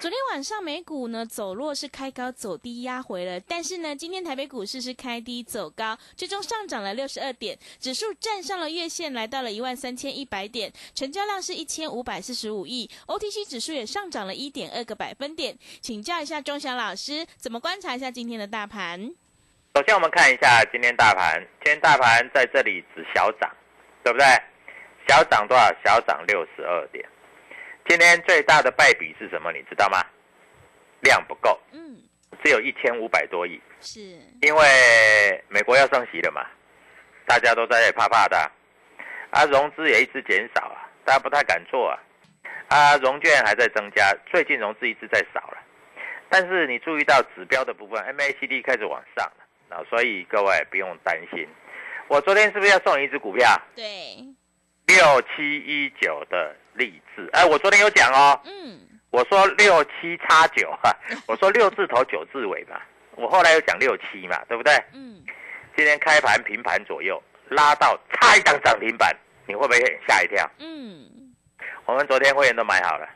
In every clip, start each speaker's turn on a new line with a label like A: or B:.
A: 昨天晚上美股呢走弱是开高走低压回了，但是呢今天台北股市是开低走高，最终上涨了六十二点，指数站上了月线，来到了一万三千一百点，成交量是一千五百四十五亿，OTC 指数也上涨了一点二个百分点。请教一下钟祥老师，怎么观察一下今天的大盘？
B: 首先我们看一下今天大盘，今天大盘在这里只小涨，对不对？小涨多少？小涨六十二点。今天最大的败笔是什么？你知道吗？量不够，嗯，只有一千五百多亿，
A: 是，
B: 因为美国要升息了嘛，大家都在怕怕的，啊，融资也一直减少啊，大家不太敢做啊，啊，融券还在增加，最近融资一直在少了，但是你注意到指标的部分，MACD 开始往上了，啊，所以各位不用担心。我昨天是不是要送你一只股票？
A: 对，
B: 六七一九的。励志，哎，我昨天有讲哦，嗯，我说六七叉九哈，我说六字头九字尾嘛，我后来又讲六七嘛，对不对？嗯，今天开盘平盘左右，拉到差一张涨停板，你会不会吓一跳？嗯，我们昨天会员都买好了，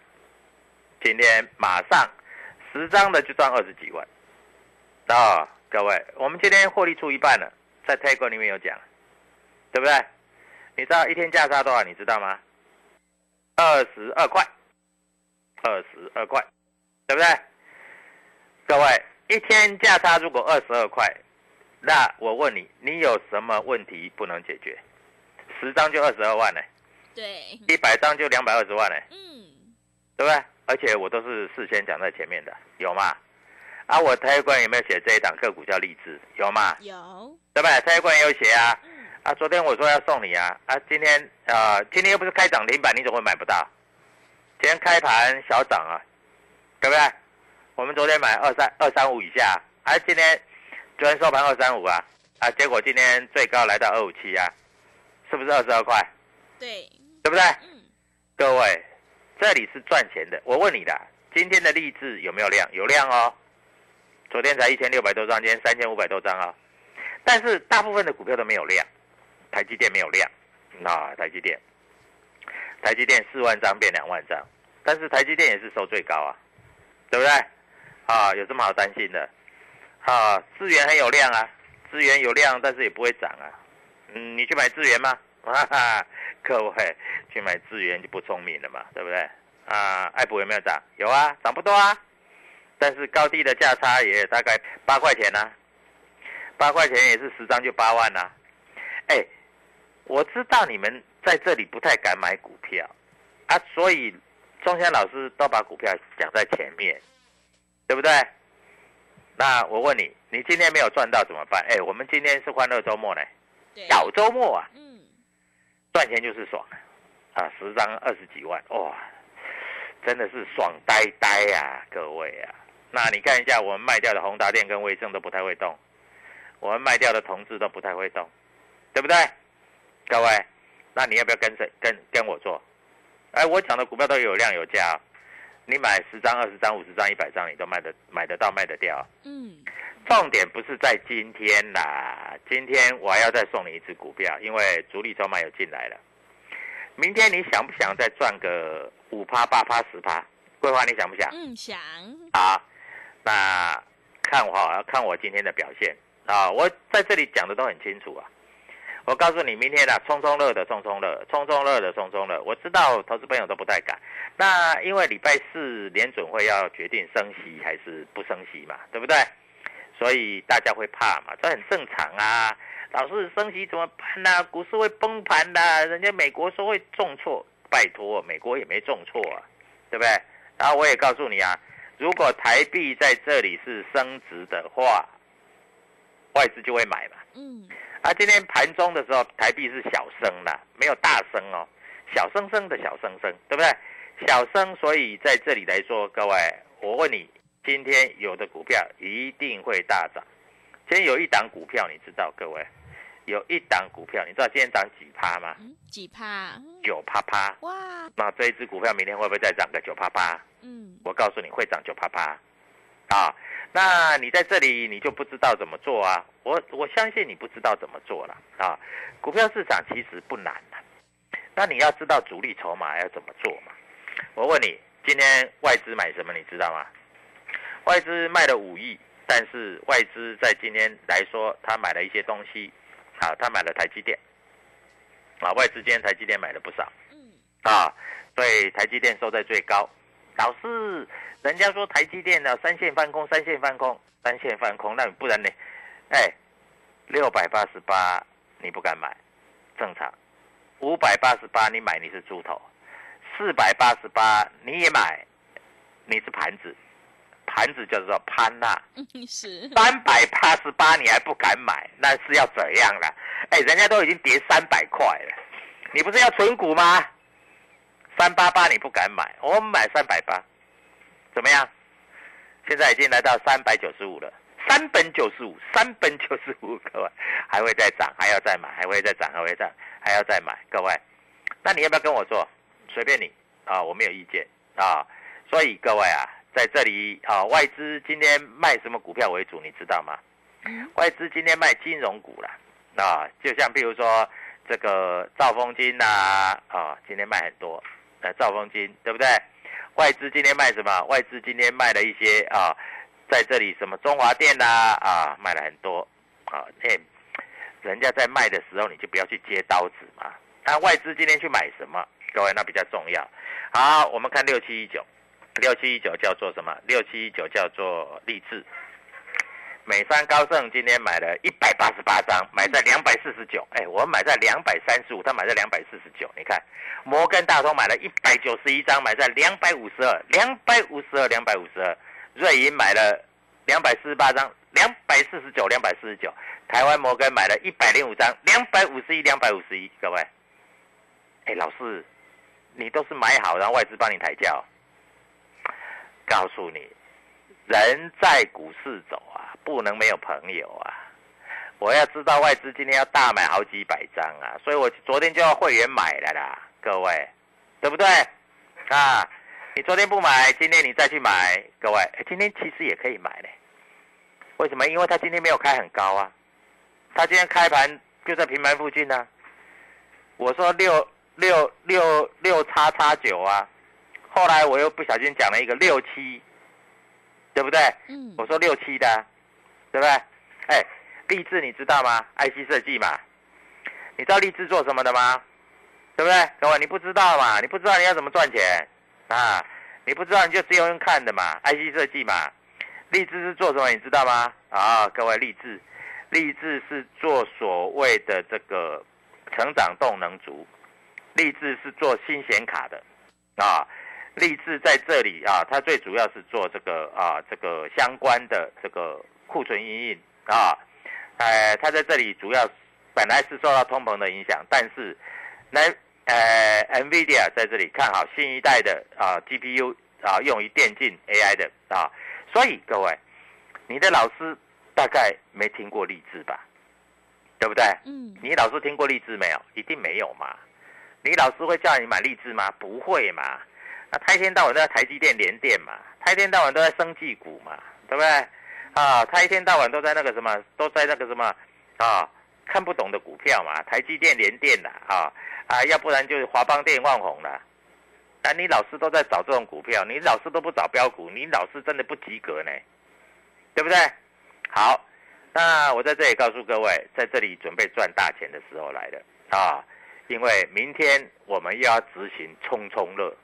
B: 今天马上十张的就赚二十几万，啊，各位，我们今天获利出一半了，在泰国里面有讲，对不对？你知道一天价差多少？你知道吗？二十二块，二十二块，对不对？各位，一天价差如果二十二块，那我问你，你有什么问题不能解决？十张就二十二万呢？
A: 对，
B: 一百张就两百二十万呢？嗯，对不对？而且我都是事先讲在前面的，有吗？啊，我台湾有没有写这一档个股叫励志？有吗？
A: 有，
B: 对不对？台官有写啊。啊，昨天我说要送你啊，啊，今天啊，今天又不是开涨停板，你怎么会买不到？今天开盘小涨啊，对不对？我们昨天买二三二三五以下，啊，今天昨天收盘二三五啊，啊，结果今天最高来到二五七啊，是不是二十二块？
A: 对，
B: 对不对？嗯。各位，这里是赚钱的。我问你的，今天的励志有没有量？有量哦。昨天才一千六百多张，今天三千五百多张啊。但是大部分的股票都没有量。台积电没有量，那台积电，台积电四万张变两万张，但是台积电也是收最高啊，对不对？啊，有这么好担心的？啊，资源很有量啊，资源有量，但是也不会涨啊。嗯，你去买资源吗？哈哈，各位去买资源就不聪明了嘛，对不对？啊，爱普有没有涨？有啊，涨不多啊，但是高低的价差也大概八块钱呢，八块钱也是十张就八万呐，哎。我知道你们在这里不太敢买股票，啊，所以钟祥老师都把股票讲在前面，对不对？那我问你，你今天没有赚到怎么办？哎，我们今天是欢乐周末呢，小周末啊，嗯，赚钱就是爽，啊，十张二十几万，哇，真的是爽呆呆呀，各位啊，那你看一下我们卖掉的宏达电跟威盛都不太会动，我们卖掉的同志都不太会动，对不对？各位，那你要不要跟谁跟跟我做？哎，我讲的股票都有量有价，你买十张、二十张、五十张、一百张，你都卖得买得到、卖得掉。嗯，重点不是在今天啦，今天我还要再送你一只股票，因为主力筹码有进来了。明天你想不想再赚个五趴、八趴、十趴？桂花，你想不想？
A: 嗯，想。
B: 好，那看我看我今天的表现啊，我在这里讲的都很清楚啊。我告诉你，明天的冲冲乐的冲冲乐，冲冲乐的冲冲乐。我知道投资朋友都不太敢，那因为礼拜四联准会要决定升息还是不升息嘛，对不对？所以大家会怕嘛，这很正常啊。老是升息怎么办呢？股市会崩盘的，人家美国说会重挫，拜托，美国也没重挫啊，对不对？然后我也告诉你啊，如果台币在这里是升值的话，外资就会买嘛。
A: 嗯，
B: 啊，今天盘中的时候，台币是小升的，没有大升哦，小升升的小升升，对不对？小升，所以在这里来说，各位，我问你，今天有的股票一定会大涨。今天有一档股票，你知道，各位，有一档股票，你知道今天涨几趴吗？
A: 嗯，几趴？
B: 九趴趴。
A: 哇，
B: 那这一只股票明天会不会再涨个九趴趴？
A: 嗯，
B: 我告诉你会涨九趴趴。啊，那你在这里你就不知道怎么做啊？我我相信你不知道怎么做了啊。股票市场其实不难的，那你要知道主力筹码要怎么做嘛。我问你，今天外资买什么？你知道吗？外资卖了五亿，但是外资在今天来说，他买了一些东西，啊，他买了台积电，啊，外资今天台积电买了不少，
A: 嗯，
B: 啊，所以台积电收在最高。老师，人家说台积电呢三线翻空，三线翻空，三线翻空，那不然呢？哎，六百八十八你不敢买，正常。五百八十八你买你是猪头，四百八十八你也买，你是盘子，盘子叫做潘娜。三百八十八你还不敢买，那是要怎样了？哎，人家都已经跌三百块了，你不是要存股吗？三八八你不敢买，我们买三百八，怎么样？现在已经来到三百九十五了，三本九十五，三本九十五，各位还会再涨，还要再买，还会再涨，还会再还要再买，各位，那你要不要跟我做？随便你啊，我没有意见啊。所以各位啊，在这里啊，外资今天卖什么股票为主，你知道吗？外资今天卖金融股了啊，就像比如说这个兆丰金呐啊，今天卖很多。呃，兆丰金对不对？外资今天卖什么？外资今天卖了一些啊，在这里什么中华电呐啊，卖了很多啊。哎，人家在卖的时候，你就不要去接刀子嘛。那外资今天去买什么？各位，那比较重要。好，我们看六七一九，六七一九叫做什么？六七一九叫做励志。美山高盛今天买了一百八十八张，买在两百四十九。哎，我买在两百三十五，他买在两百四十九。你看，摩根大通买了一百九十一张，买在两百五十二，两百五十二，两百五十二。瑞银买了两百四十八张，两百四十九，两百四十九。台湾摩根买了一百零五张，两百五十一，两百五十一。各位，哎，老师，你都是买好，然后外资帮你抬轿。告诉你。人在股市走啊，不能没有朋友啊！我要知道外资今天要大买好几百张啊，所以我昨天就要会员买了啦，各位，对不对？啊，你昨天不买，今天你再去买，各位，今天其实也可以买嘞。为什么？因为他今天没有开很高啊，他今天开盘就在平盘附近呢。我说六六六六叉叉九啊，后来我又不小心讲了一个六七。对不对？
A: 嗯，
B: 我说六七的，对不对？哎，立志你知道吗？IC 设计嘛，你知道立志做什么的吗？对不对？各位你不知道嘛？你不知道你要怎么赚钱啊？你不知道你就只有用看的嘛？IC 设计嘛，立志是做什么？你知道吗？啊，各位立志，立志是做所谓的这个成长动能族，立志是做新显卡的啊。立志在这里啊，它最主要是做这个啊，这个相关的这个库存营运啊，呃，它在这里主要本来是受到通膨的影响，但是那呃，NVIDIA 在这里看好新一代的啊 GPU 啊，用于电竞 AI 的啊，所以各位，你的老师大概没听过立志吧？对不对？
A: 嗯。
B: 你老师听过立志没有？一定没有嘛？你老师会叫你买立志吗？不会嘛？他一天到晚都在台积电连电嘛，他一天到晚都在生技股嘛，对不对？啊，他一天到晚都在那个什么，都在那个什么，啊，看不懂的股票嘛，台积电连电的啊啊，要不然就是华邦电、旺红了。那你老师都在找这种股票，你老师都不找标股，你老师真的不及格呢，对不对？好，那我在这里告诉各位，在这里准备赚大钱的时候来了啊，因为明天我们又要执行冲冲乐。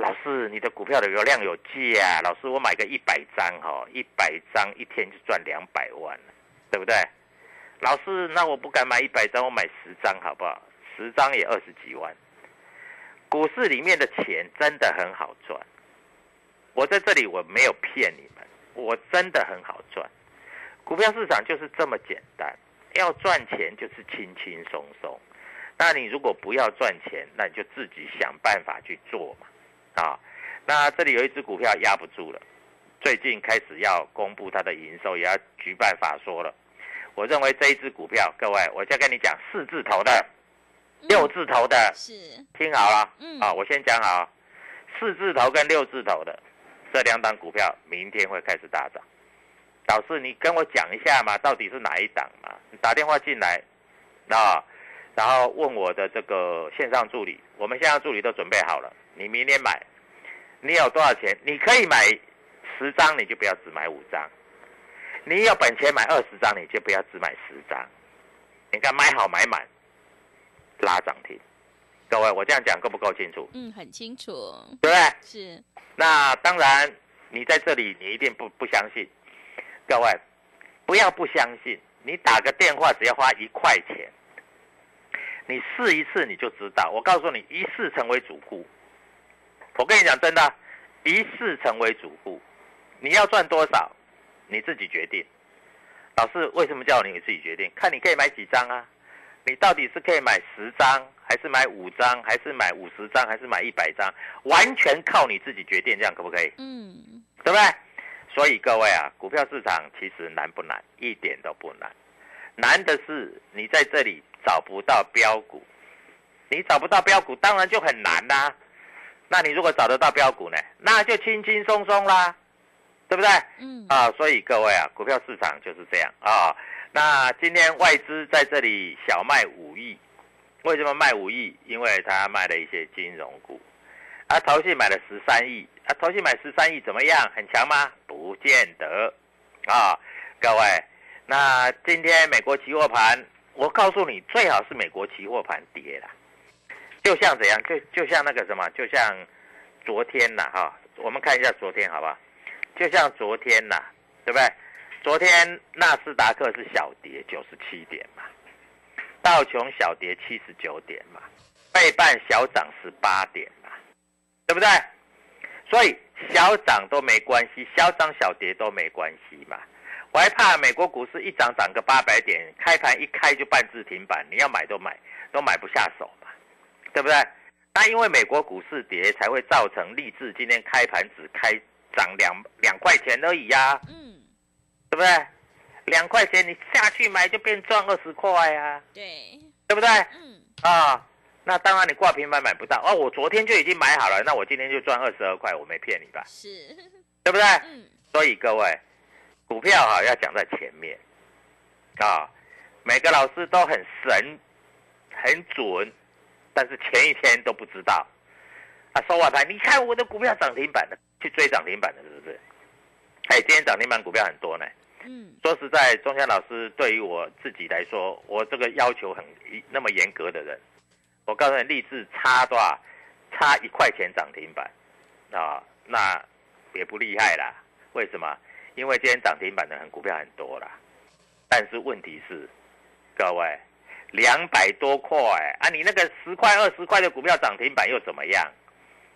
B: 老师，你的股票的流量有价。老师，我买个一百张哈，一百张一天就赚两百万对不对？老师，那我不敢买一百张，我买十张好不好？十张也二十几万。股市里面的钱真的很好赚。我在这里我没有骗你们，我真的很好赚。股票市场就是这么简单，要赚钱就是轻轻松松。那你如果不要赚钱，那你就自己想办法去做嘛。啊，那这里有一只股票压不住了，最近开始要公布它的营收，也要举办法说了。我认为这一只股票，各位，我再跟你讲四字头的、六字头的，
A: 是
B: 听好了。
A: 嗯
B: 啊，我先讲好，四字头跟六字头的这两档股票，明天会开始大涨。老师，你跟我讲一下嘛，到底是哪一档嘛？你打电话进来，啊，然后问我的这个线上助理，我们线上助理都准备好了。你明天买，你有多少钱？你可以买十张，你就不要只买五张。你有本钱买二十张，你就不要只买十张。你看买好买满，拉涨停。各位，我这样讲够不够清楚？
A: 嗯，很清楚，
B: 对不对？
A: 是
B: 那当然，你在这里你一定不不相信。各位，不要不相信，你打个电话只要花一块钱，你试一次你就知道。我告诉你，一试成为主顾。我跟你讲真的，一次成为主顾，你要赚多少，你自己决定。老师为什么叫你自己决定？看你可以买几张啊？你到底是可以买十张，还是买五张，还是买五十张，还是买一百张？完全靠你自己决定，这样可不可以？
A: 嗯
B: 对不对？所以各位啊，股票市场其实难不难？一点都不难，难的是你在这里找不到标股，你找不到标股，当然就很难啦、那你如果找得到标股呢，那就轻轻松松啦，对不对？
A: 嗯
B: 啊，所以各位啊，股票市场就是这样啊。那今天外资在这里小卖五亿，为什么卖五亿？因为他卖了一些金融股，啊，投信买了十三亿，啊，投信买十三亿怎么样？很强吗？不见得啊，各位。那今天美国期货盘，我告诉你，最好是美国期货盘跌啦，就像怎样？就就像那个什么，就像昨天呐，哈，我们看一下昨天好不好？就像昨天呐，对不对？昨天纳斯达克是小跌九十七点嘛，道琼小跌七十九点嘛，费半小涨十八点嘛，对不对？所以小涨都没关系，小涨小跌都没关系嘛。我还怕美国股市一涨涨个八百点，开盘一开就半只停板，你要买都买都买不下手，对不对？那因为美国股市跌，才会造成立志今天开盘只开涨两两块钱而已呀、
A: 嗯，
B: 对不对？两块钱你下去买就变赚二十块呀，
A: 对，
B: 对不对？
A: 嗯
B: 啊，那当然你挂平板买不到哦。我昨天就已经买好了，那我今天就赚二十二块，我没骗你吧？
A: 是，
B: 对不对？
A: 嗯
B: 所以各位，股票哈、要讲在前面啊，每个老师都很神，很准，但是前一天都不知道啊。收完盘，你看我的股票涨停板的，去追涨停板的，是不是？哎，今天涨停板股票很多呢。
A: 嗯
B: 说实在，钟祥老师对于我自己来说，我这个要求很那么严格的人，我告诉你，立志差多少？差一块钱涨停板啊，那也不厉害啦。为什么？因为今天涨停板的很股票很多啦，但是问题是，各位两百多块啊，你那个十块、二十块的股票涨停板又怎么样？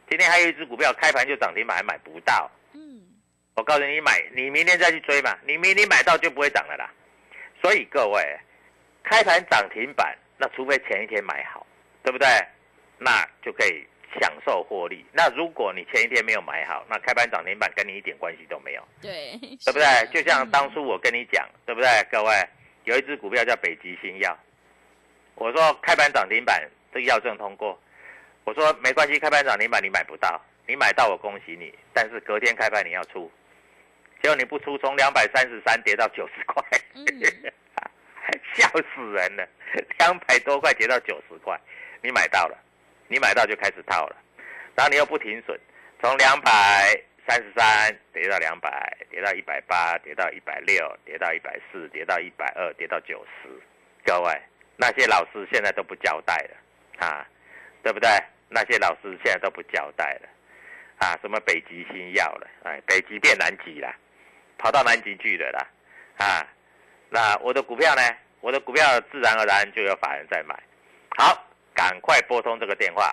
B: 今天还有一只股票开盘就涨停板，还买不到。
A: 嗯
B: 我告诉你，买你明天再去追嘛，你明天买到就不会涨了啦。所以各位，开盘涨停板，那除非前一天买好，对不对？那就可以享受获利。那如果你前一天没有买好，那开盘涨停板跟你一点关系都没有，
A: 对，
B: 对不对？就像当初我跟你讲，对不对？各位，有一只股票叫北极星药，我说开盘涨停板这个要证通过，我说没关系，开盘涨停板你买不到，你买到我恭喜你，但是隔天开盘你要出，结果你不出，从两百三十三跌到九十块，
A: 嗯。
B: 笑死人了，两百多块跌到九十块，你买到了，你买到就开始套了，然后你又不停损，从两百三十三跌到两百，跌到一百八，跌到一百六，跌到一百四，跌到一百二，跌到九十。各位，那些老师现在都不交代了啊，对不对？那些老师现在都不交代了啊，什么北极星要了，哎，北极变南极了，跑到南极去了啦，啊，那我的股票呢？我的股票自然而然就有法人在买。好，赶快拨通这个电话，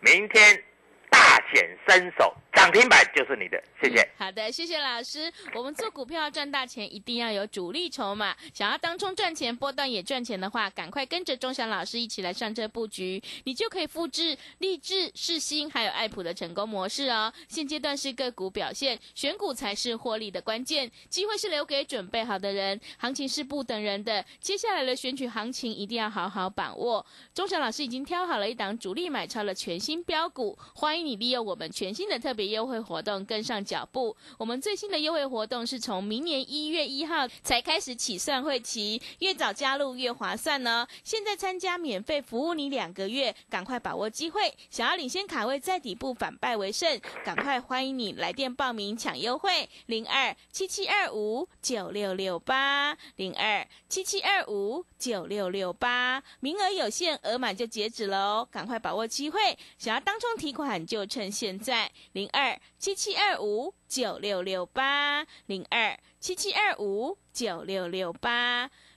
B: 明天大显身手，涨停板就是你的，谢谢。
A: 好的，谢谢老师。我们做股票赚大钱，一定要有主力筹码。想要当冲赚钱，波段也赚钱的话，赶快跟着钟祥老师一起来上车布局，你就可以复制励志、世新还有爱普的成功模式哦。现阶段是个股表现，选股才是获利的关键。机会是留给准备好的人，行情是不等人的。接下来的选举行情一定要好好把握。钟祥老师已经挑好了一档主力买超的全新标股，欢迎你利用我们全新的特别优惠活动跟上脚步。我们最新的优惠活动是从明年一月一号才开始起算会期，越早加入越划算呢。现在参加免费服务你两个月，赶快把握机会。想要领先卡位在底部反败为胜，赶快欢迎你来电报名抢优惠，零二七七二五九六六八零二七七二五九六六八，名额有限，额满就截止喽，赶快把握机会。想要当冲提款就趁现在，零二二七七二五九六六八零二七七二五九六六八。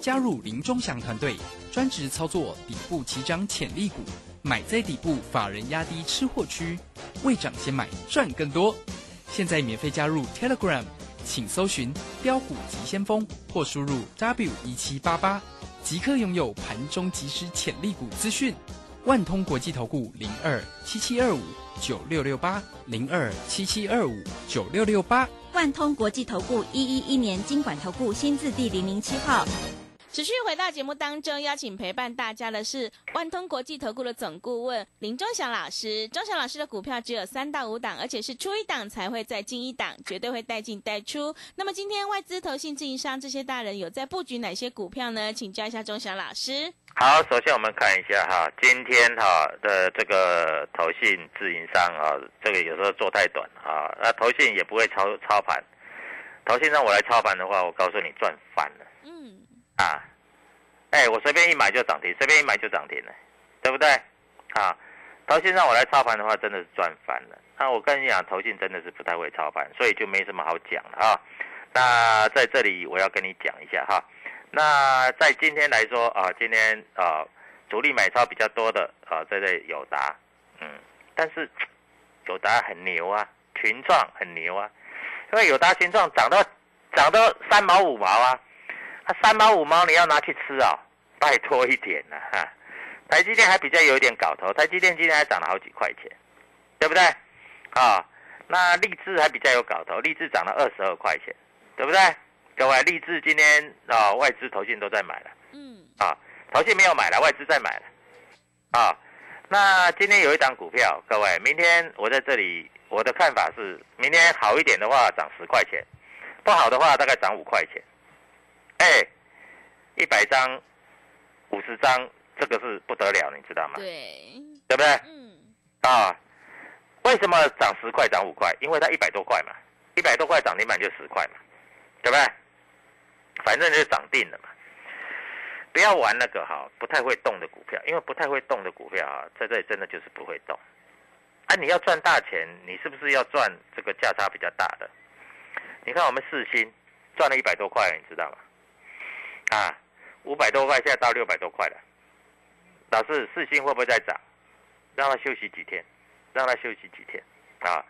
C: 加入林中祥团队，专职操作底部起涨潜力股，买在底部，法人压低吃货区，未涨先买赚更多。现在免费加入 Telegram，请搜寻“标股急先锋”或输入 W 一七八八，即刻拥有盘中即时潜力股资讯。万通国际投顾零二七七二五九六六八零二七七二五九六六八。
D: 万通国际投顾一一一年经管投顾新字第零零七号。
A: 持续回到节目当中，邀请陪伴大家的是万通国际投顾的总顾问林忠祥老师。忠祥老师的股票只有三到五档，而且是出一档才会再进一档，绝对会带进带出。那么今天外资、投信、自营商这些大人有在布局哪些股票呢？请教一下忠祥老师。
B: 好，首先我们看一下哈，今天哈的这个投信自营商啊，这个有时候做太短啊，那投信也不会操操盘，投信让我来操盘的话，我告诉你赚翻了。
A: 嗯，
B: 啊，哎，我随便一买就涨停，随便一买就涨停了，对不对？啊，投信让我来操盘的话，真的是赚翻了。那我跟你讲，投信真的是不太会操盘，所以就没什么好讲了啊。那在这里我要跟你讲一下哈。那在今天来说啊，今天啊主力买超比较多的啊，这类友达，嗯，但是友达很牛啊，群创很牛啊，因为友达群创涨到涨到三毛五毛啊，它三毛五毛你要拿去吃啊，拜托一点了哈。台积电还比较有一点搞头，台积电今天还涨了好几块钱，对不对？啊，那立志还比较有搞头，立志涨了二十二块钱，对不对？各位，立志今天啊，外资、投信都在买了。
A: 嗯，
B: 啊，投信没有买了，外资在买了。啊，那今天有一档股票，各位，明天我在这里，我的看法是，明天好一点的话涨十块钱，不好的话大概涨五块钱。哎，一百张、五十张，这个是不得了，你知道吗？
A: 对，
B: 对不对？
A: 嗯，
B: 啊，为什么涨十块、涨五块？因为它一百多块嘛，一百多块涨停板就十块嘛，对不对？反正就涨定了嘛。不要玩那个哈，不太会动的股票，因为不太会动的股票啊，在这里真的就是不会动。啊，你要赚大钱，你是不是要赚这个价差比较大的？你看我们四星赚了一百多块，你知道吗？啊，五百多块现在到六百多块了。老师，四星会不会再涨？让他休息几天，让他休息几天啊。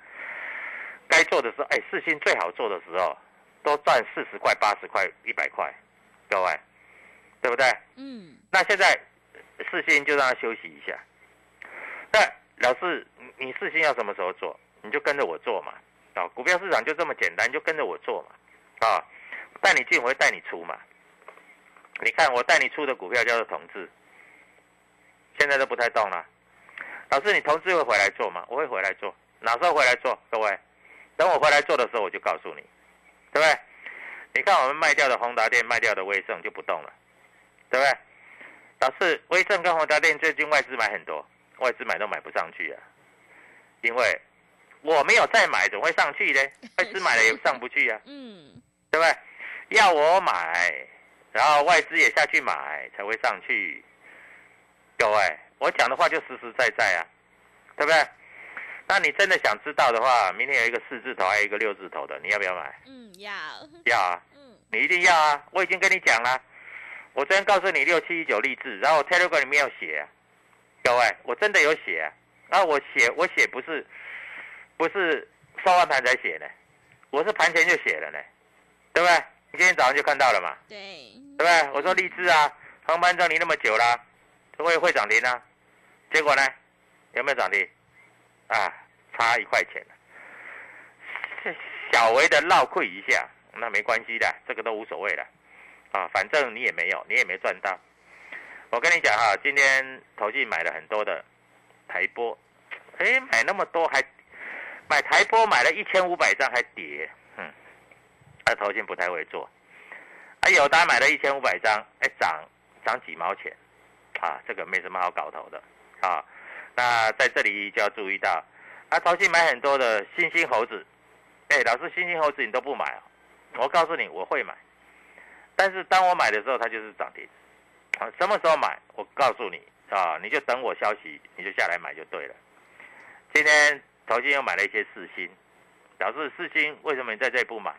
B: 该做的时候，哎，四星最好做的时候，都赚四十块、八十块、一百块，各位，对不对？
A: 嗯，
B: 那现在四星就让他休息一下。那老师，你你四星要什么时候做？你就跟着我做嘛。啊，股票市场就这么简单，就跟着我做嘛。啊，带你进，我会带你出嘛。你看我带你出的股票叫做同志，现在都不太动了。老师，你同志会回来做吗？我会回来做，哪时候回来做？各位，等我回来做的时候，我就告诉你，对不对？你看我们卖掉的宏达电、卖掉的威盛就不动了，对不对？老师，威盛跟宏达电最近外资买很多，外资买都买不上去啊，因为我没有再买，怎么会上去呢？外资买了也上不去啊，
A: 嗯，
B: 对不对？要我买，然后外资也下去买才会上去。各位，我讲的话就实实在在啊，对不对？那你真的想知道的话，明天有一个四字头，还有一个六字头的，你要不要买？
A: 嗯，要，
B: 要啊，
A: 嗯，
B: 你一定要啊！我已经跟你讲了，我昨天告诉你六七一九励志，然后我 Telegram 里面有写、啊，各位，我真的有写啊。啊，我写我写不是不是收完盘才写呢，我是盘前就写了呢，对不对？你今天早上就看到了嘛，
A: 对，
B: 对不对？我说励志啊，航班整理那么久了，会会涨停啊，结果呢，有没有涨停？啊，差一块钱小微的绕亏一下，那没关系的，这个都无所谓的，啊，反正你也没有，你也没赚到。我跟你讲哈，今天投信买了很多的台波，哎，买那么多还买台波买了一千五百张还跌，嗯，他投信不太会做。啊，友达买了一千五百张，哎，涨涨几毛钱，啊，这个没什么好搞头的，啊。那在这里就要注意到，啊，淘信买很多的星星猴子，哎，老师星星猴子你都不买啊？我告诉你我会买，但是当我买的时候它就是涨停，啊，什么时候买？我告诉你啊，你就等我消息，你就下来买就对了。今天淘信又买了一些四星，老师四星为什么你在这里不买？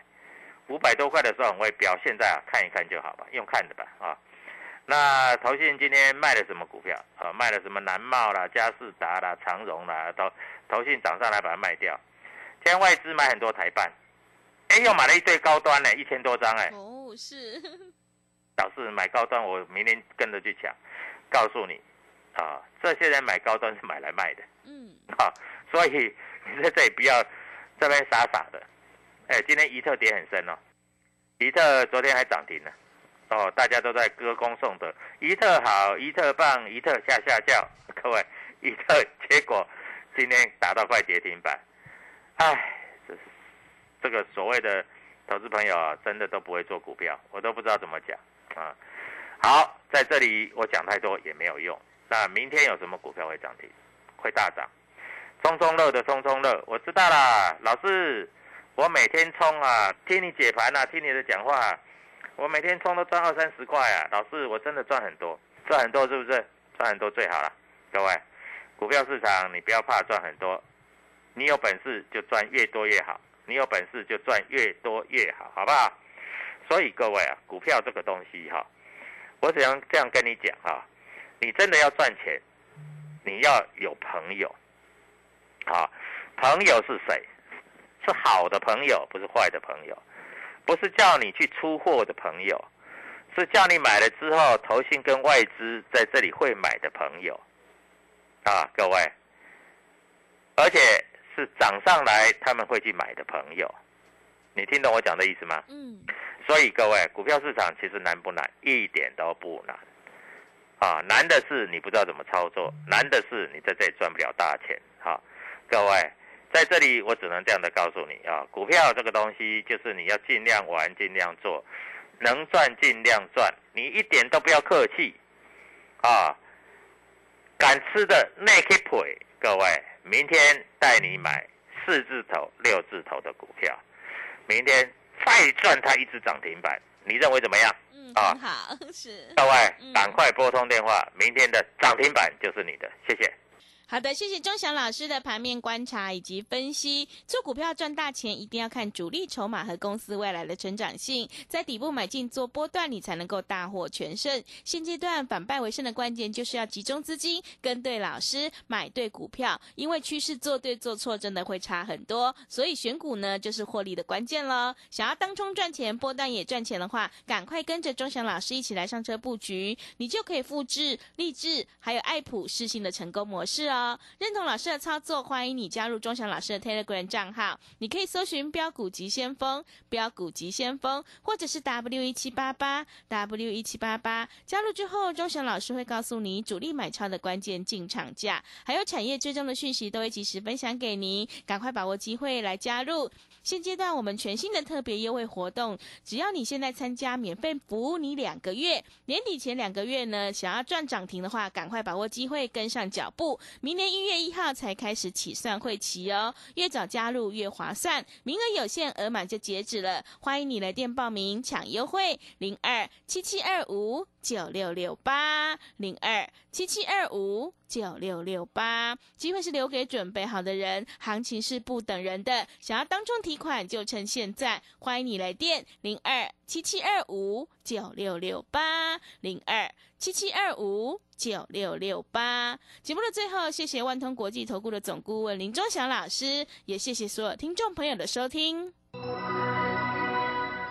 B: 五百多块的时候很会飙，现在啊看一看就好吧，用看的吧啊。那投信今天卖了什么股票啊？卖了什么南茂啦、嘉士达啦、长荣啦，投投信涨上来把它卖掉。今天外资买很多台办，哎，又买了一堆高端呢，一千多张哎。
A: 哦，是，
B: 老是买高端，我明天跟着去抢。告诉你啊，这些人买高端是买来卖的，
A: 嗯，
B: 啊，所以你在这里不要这边傻傻的。哎，今天怡特跌很深哦，怡特昨天还涨停呢。哦，大家都在歌功颂德，一特好，一特棒，一特下下叫，各位，一特结果今天打到快跌停板，唉，这是这个所谓的投资朋友啊，真的都不会做股票，我都不知道怎么讲啊。好，在这里我讲太多也没有用。那明天有什么股票会涨停，会大涨？冲冲乐的冲冲乐，我知道啦，老师，我每天冲啊，听你解盘啊，听你的讲话。啊我每天冲都赚二三十块啊，老师，我真的赚很多，赚很多是不是？赚很多最好了，各位，股票市场你不要怕赚很多，你有本事就赚越多越好，你有本事就赚越多越好，好不好？所以各位啊，股票这个东西哈，我只能这样跟你讲哈，你真的要赚钱，你要有朋友，啊，朋友是谁？是好的朋友，不是坏的朋友。不是叫你去出货的朋友，是叫你买了之后，投信跟外资在这里会买的朋友，啊，各位，而且是涨上来他们会去买的朋友，你听懂我讲的意思吗？
A: 嗯。
B: 所以各位，股票市场其实难不难？一点都不难，啊，难的是你不知道怎么操作，难的是你在这里赚不了大钱，好，各位。在这里，我只能这样的告诉你啊，股票这个东西就是你要尽量玩，尽量做，能赚尽量赚，你一点都不要客气啊！敢吃的那可以各位，明天带你买四字头、六字头的股票，明天再赚它一只涨停板，你认为怎么样？
A: 嗯，很好，是。
B: 各位，赶快拨通电话，明天的涨停板就是你的，谢谢。
A: 好的，谢谢钟祥老师的盘面观察以及分析。做股票赚大钱，一定要看主力筹码和公司未来的成长性，在底部买进做波段，你才能够大获全胜。现阶段反败为胜的关键，就是要集中资金，跟对老师，买对股票。因为趋势做对做错，真的会差很多。所以选股呢，就是获利的关键喽。想要当冲赚钱，波段也赚钱的话，赶快跟着钟祥老师一起来上车布局，你就可以复制励志还有爱普世新的成功模式哦。认同老师的操作，欢迎你加入钟祥老师的 Telegram 账号。你可以搜寻“标股急先锋”、“标股急先锋”，或者是 W 一七八八 W 一七八八。加入之后，钟祥老师会告诉你主力买超的关键进场价，还有产业追踪的讯息，都会及时分享给您。赶快把握机会来加入。现阶段我们全新的特别优惠活动，只要你现在参加，免费服务你两个月，年底前两个月呢，想要赚涨停的话，赶快把握机会，跟上脚步。明年一月一号才开始起算会期哦，越早加入越划算，名额有限，额满就截止了。欢迎你来电报名抢优惠，零二七七二五九六六八零二七七二五九六六八。机会是留给准备好的人，行情是不等人的。想要当众提款就趁现在，欢迎你来电零二七七二五九六六八零二七七二五九六六八。节目的最后，谢谢万通国际投顾的总顾问林忠祥老师，也谢谢所有听众朋友的收听。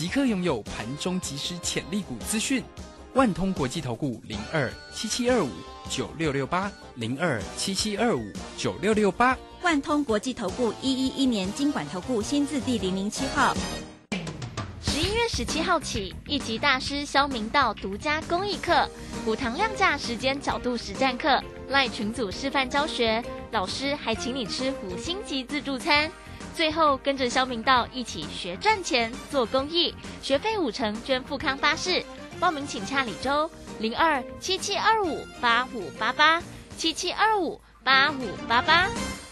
C: 即刻拥有盘中即时潜力股资讯。万通国际投顾零二七七二五九六六八零二七七二五九六六八。
D: 万通国际投顾一一一年经管投顾新字第零零七号。
E: 十一月十七号起，一级大师肖明道独家公益课，股堂量价时间角度实战课，赖群组示范教学，老师还请你吃五星级自助餐。最后跟着肖明道一起学赚钱、做公益，学费五成捐富康巴士。报名请洽李周零二七七二五八五八八七七二五八五八八。